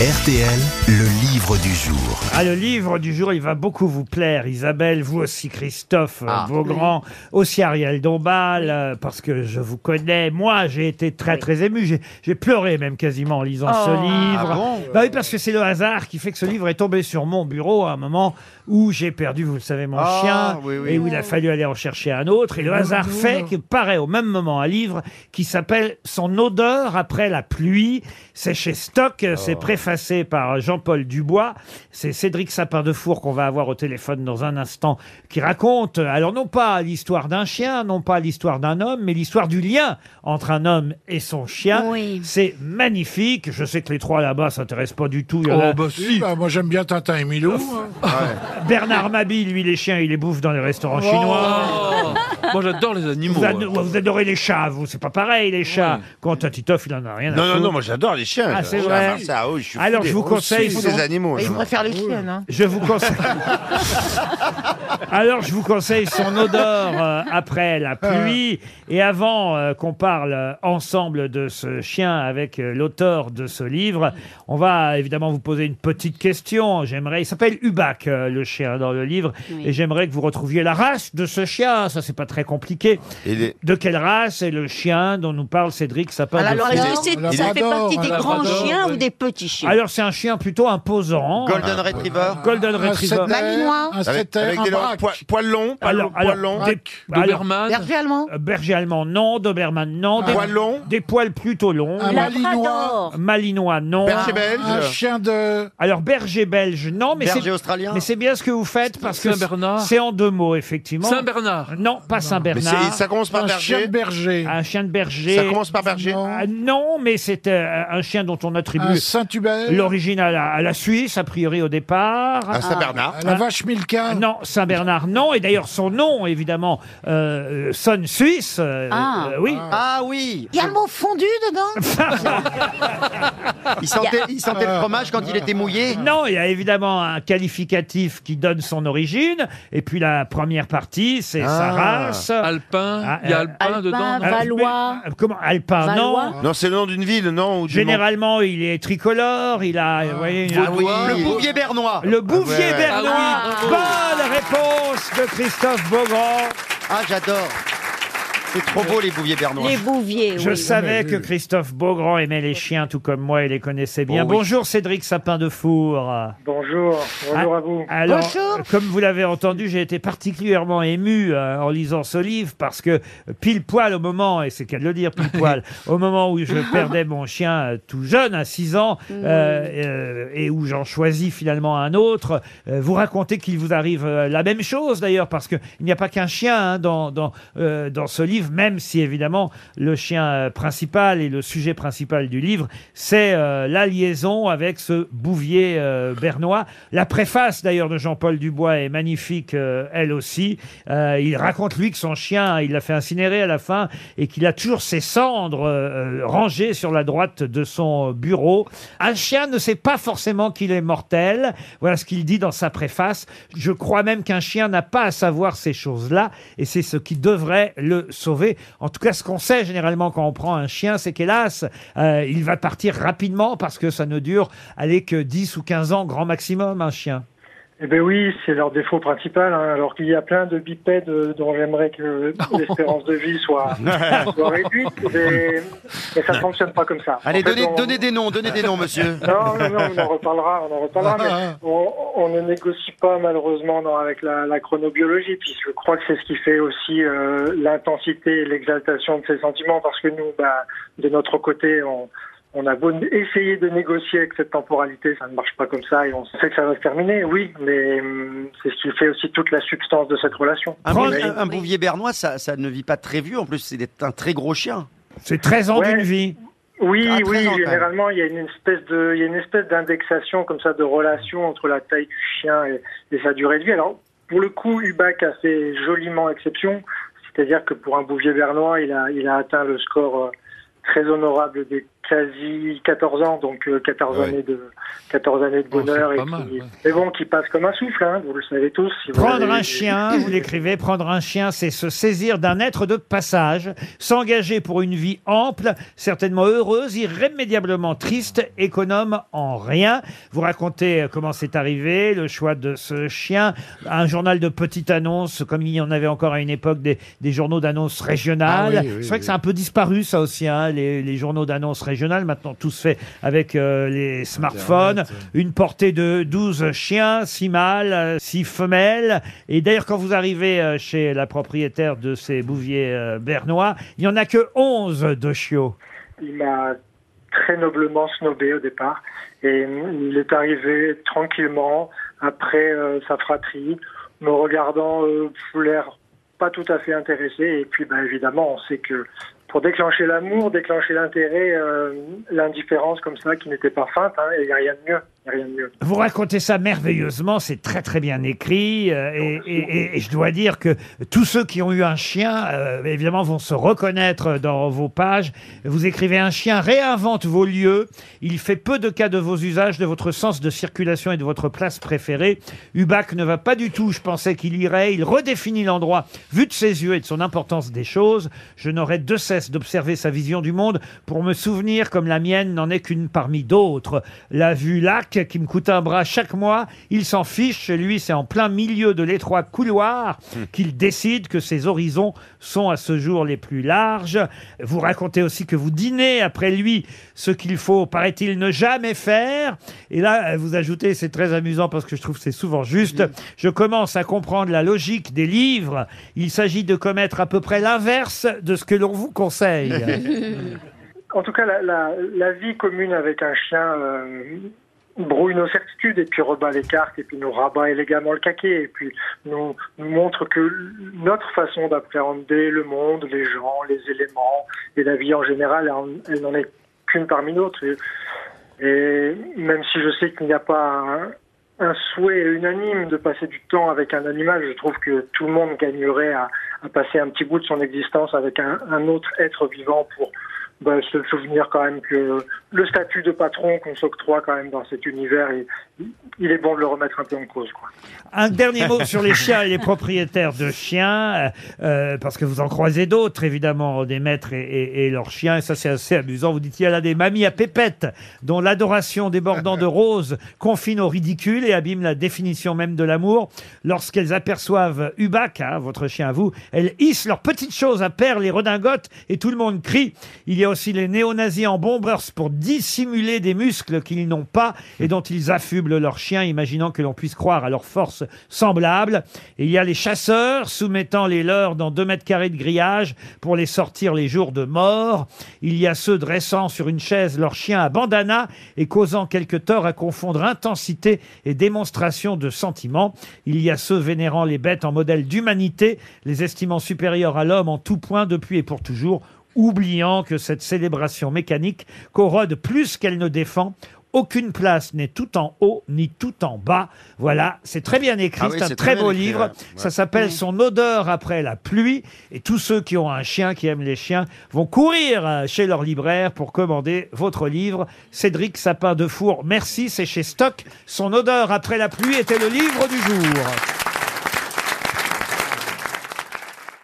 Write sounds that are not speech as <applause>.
RTL, le livre du jour. Ah, le livre du jour, il va beaucoup vous plaire, Isabelle, vous aussi, Christophe, Ah. euh, Beaugrand, aussi Ariel Dombal, euh, parce que je vous connais. Moi, j'ai été très, très ému. J'ai- J'ai pleuré même quasiment en lisant ce livre. Ah bon bah oui, parce que c'est le hasard qui fait que ce livre est tombé sur mon bureau à un moment où j'ai perdu, vous le savez, mon Ah, chien, oui, oui. et où il a fallu aller en chercher un autre. Et le hasard fait qu'il paraît au même moment un livre qui s'appelle Son odeur après la pluie. C'est chez Stock, c'est préfacé par Jean-Paul Dubois. C'est Cédric Sapin de Four qu'on va avoir au téléphone dans un instant, qui raconte, alors non pas l'histoire d'un chien, non pas l'histoire d'un homme, mais l'histoire du lien entre un homme et son chien. Oui. C'est magnifique. Je sais que les trois là-bas s'intéressent pas du tout. Il y en a- Oh, bah si. Bah, moi, j'aime bien Tintin et Milou. hein. Bernard Mabille, lui, les chiens, il les bouffe dans les restaurants chinois. <laughs> Moi j'adore les animaux. Vous, ado- vous adorez les chats, vous, c'est pas pareil, les chats. Quant à Titoff, il en a rien à Non, non, foutre. non, moi j'adore les chiens. Ah, c'est J'adore vrai. Ça, oui, je suis fou Alors, des- je vous conseille fou des animaux. Il hein. préfère les chiennes. Hein. Je vous conseille. <laughs> Alors, je vous conseille son odeur euh, après la pluie. Et avant euh, qu'on parle euh, ensemble de ce chien avec euh, l'auteur de ce livre, on va évidemment vous poser une petite question. J'aimerais, il s'appelle Hubac, euh, le chien dans le livre, et j'aimerais que vous retrouviez la race de ce chien. Ça, c'est pas très compliqué. Et les- De quelle race est le chien dont nous parle Cédric Sapin de Alors, Four est-ce Labrador, que c'est- un ça fait partie un des grands labrador, chiens oui. ou des petits chiens Alors, c'est un chien plutôt imposant. Golden Retriever. Golden Un Retriever. setter, Malinois. un Avec, setter, avec un des longs braque. Alors, longs, alors, poils longs. des- alors, Doberman. Berger allemand euh, berger allemand, non. Doberman, non. Des, Poils longs. des poils plutôt longs. Un malinois. Labrador Malinois, non. Berger belge. Un chien de... Alors, berger belge, non. Mais c'est, australien. mais c'est bien ce que vous faites parce que Saint-Bernard. c'est en deux mots, effectivement. Saint-Bernard. Non, pas Mais Saint-Bernard. c'est- ça commence par Un chien de berger. Un chien de berger. Ça commence par berger. Non. Ah, non, mais c'est euh, un chien dont on attribue Un Saint-Hubert. l'origine à la, à la Suisse, a priori au départ. À Saint-Bernard. La vache Milka. Non, Saint-Bernard, non. Et d'ailleurs, son nom, évidemment, euh, sonne suisse. euh, Ah. euh, oui. Ah oui Il y a le mot fondu dedans <laughs> Il sentait, il sentait le fromage quand il était mouillé Non, il y a évidemment un qualificatif qui donne son origine. Et puis la première partie, c'est sa Ah. Alpin. Ah, Il y a euh, Alpin, Alpin, dedans. non Euh, Valois. mais, euh, comment Alpin, Valois. non. Non, c'est le nom d'une ville, non ou du Généralement, il est tricolore. Il a, vous voyez, une- Ah oui. Le bouvier bernois le Bouvier ouais, ouais. Bernois. Ah oui, Bonne réponse de Christophe Beaugrand. Ah j'adore C'est trop beau les bouviers bernois Les bouviers, Je oui. savais que Christophe Beaugrand aimait les chiens tout comme moi et les connaissait bien. Oh oui. Bonjour Cédric Sapin de Four. Bonjour, bonjour Ah, à vous. Alors, Bonjour. comme vous l'avez entendu, j'ai été particulièrement ému euh, en lisant ce livre parce que euh, pile poil au moment, et c'est qu'à le dire, pile poil, au moment où je <laughs> perdais mon chien euh, tout jeune, à 6 ans, euh, euh, et où j'en choisis finalement un autre, euh, vous racontez qu'il vous arrive euh, la même chose d'ailleurs, parce qu'il n'y a pas qu'un chien hein, dans, dans, euh, dans ce livre, même si évidemment le chien euh, principal et le sujet principal du livre, c'est euh, la liaison avec ce bouvier euh, bernois. La préface d'ailleurs de Jean-Paul Dubois est magnifique, elle aussi. Il raconte lui que son chien, il l'a fait incinérer à la fin et qu'il a toujours ses cendres rangées sur la droite de son bureau. Un chien ne sait pas forcément qu'il est mortel. Voilà ce qu'il dit dans sa préface. Je crois même qu'un chien n'a pas à savoir ces choses-là et c'est ce qui devrait le sauver. En tout cas, ce qu'on sait généralement quand on prend un chien, c'est qu'hélas, euh, il va partir rapidement parce que ça ne dure, allez, que 10 ou 15 ans grand maximum, un chien. Eh ben oui, c'est leur défaut principal. hein, alors qu'il y a plein de bipèdes euh, dont j'aimerais que <laughs> l'espérance de vie soit, <laughs> soit réduite, mais, mais ça ne fonctionne pas comme ça. Allez En fait, donnez, on- donnez des noms, donnez des noms monsieur <laughs> Non, non, non, on en reparlera, on en reparlera, mais on, on ne négocie pas malheureusement dans- avec la, la chronobiologie, puis je crois que c'est ce qui fait aussi euh, l'intensité et l'exaltation de ces sentiments, parce que nous, bah, de notre côté, on, on a beau essayer de négocier avec cette temporalité, ça ne marche pas comme ça, et on sait que ça va se terminer, oui, mais hum, c'est ce qui fait aussi toute la substance de cette relation. un, Prends- bouvier- un- un bouvier bernois, ça, ça ne vit pas très vieux. En plus, c'est un très gros chien. C'est 13 ans Ouais. d'une vie. Oui, Ah, 13 oui, ans, généralement, il y a une espèce de, il y a une espèce d'indexation comme ça de relation entre la taille du chien et, et sa durée de vie. Alors, pour le coup, Hubac a fait joliment exception, c'est-à-dire que pour un bouvier bernois, il a, il a atteint le score euh, très honorable des quasi 14 ans, donc euh, 14 Ouais. années de 14 années de Oh, bonheur c'est et qui, ouais. mais bon, qui passe comme un souffle, hein, vous le savez tous. si vous Prendre avez- un chien, vous l'écrivez, prendre un chien, c'est se saisir d'un être de passage, s'engager pour une vie ample, certainement heureuse, irrémédiablement triste, économe en rien. Vous racontez euh, comment c'est arrivé, le choix de ce chien, un journal de petites annonces, comme il y en avait encore à une époque des, des journaux d'annonces régionales. Ah oui, oui, c'est vrai que oui. c'est un peu disparu ça aussi, hein, les, les journaux d'annonces régionales. Maintenant, tout se fait avec euh, les smartphones. Une portée de 12 chiens, 6 mâles, 6 femelles. Et d'ailleurs, quand vous arrivez euh, chez la propriétaire de ces bouviers euh, bernois, il n'y en a que 11 de chiots. Il m'a très noblement snobé au départ et il est arrivé tranquillement après euh, sa fratrie, me regardant euh, l'air pas tout à fait intéressé et puis bah, évidemment on sait que pour déclencher l'amour, déclencher l'intérêt, euh, l'indifférence comme ça qui n'était pas feinte, hein, il n'y a rien de mieux. Rien de mieux. Vous racontez ça merveilleusement, c'est très très bien écrit. euh, et, et- et- et je dois dire que tous ceux qui ont eu un chien, euh, évidemment, vont se reconnaître dans vos pages. Vous écrivez un chien réinvente vos lieux. Il fait peu de cas de vos usages, de votre sens de circulation et de votre place préférée. Hubac ne va pas du tout. Je pensais qu'il irait. Il redéfinit l'endroit vu de ses yeux et de son importance des choses. Je n'aurai de cesse d'observer sa vision du monde pour me souvenir comme la mienne n'en est qu'une parmi d'autres. La vue lac qui me coûte un bras chaque mois, il s'en fiche. Chez lui, c'est en plein milieu de l'étroit couloir qu'il décide que ses horizons sont à ce jour les plus larges. Vous racontez aussi que vous dînez après lui, ce qu'il faut, paraît-il, ne jamais faire. Et là, vous ajoutez, c'est très amusant parce que je trouve que c'est souvent juste, je commence à comprendre la logique des livres. Il s'agit de commettre à peu près l'inverse de ce que l'on vous conseille. <laughs> En tout cas, la, la, la vie commune avec un chien euh, brouille nos certitudes et puis rebat les cartes et puis nous rabat élégamment le caquet et puis nous, montre que notre façon d'appréhender le monde, les gens, les éléments et la vie en général, elle, en- elle n'en est qu'une parmi d'autres. Et, même si je sais qu'il n'y a pas un, souhait unanime de passer du temps avec un animal, je trouve que tout le monde gagnerait à, passer un petit bout de son existence avec un autre être vivant pour bah, se souvenir quand même que le statut de patron qu'on s'octroie quand même dans cet univers, il, est bon de le remettre un peu en cause. Quoi. Un dernier mot sur les chiens et les propriétaires de chiens, euh, euh, parce que vous en croisez d'autres, évidemment, des maîtres et, leurs chiens, et ça c'est assez amusant. Vous dites, il y en a des mamies à pépettes, dont l'adoration débordant de roses confine au ridicule et abîme la définition même de l'amour. Lorsqu'elles aperçoivent Hubac, hein, votre chien à vous, elles hissent leurs petites choses à perles et redingotes, et tout le monde crie. Il y aussi les néo-nazis en bombers pour dissimuler des muscles qu'ils n'ont pas et dont ils affublent leurs chiens, imaginant que l'on puisse croire à leur force semblable. Et il y a les chasseurs soumettant les leurs dans deux mètres carrés de grillage pour les sortir les jours de mort. Il y a ceux dressant sur une chaise leurs chiens à bandana et causant quelque tort à confondre intensité et démonstration de sentiments. Il y a ceux vénérant les bêtes en modèle d'humanité, les estimant supérieurs à l'homme en tout point depuis et pour toujours, oubliant que cette célébration mécanique corrode plus qu'elle ne défend. Aucune place n'est tout en haut ni tout en bas. Voilà, c'est très bien écrit, Ah oui, c'est un très très beau écrit, livre. ouais. Ça s'appelle Son odeur après la pluie. Et tous ceux qui ont un chien, qui aiment les chiens, vont courir euh, chez leur libraire pour commander votre livre. Cédric Sapin de Four, merci, c'est chez Stock. Son odeur après la pluie était le livre du jour.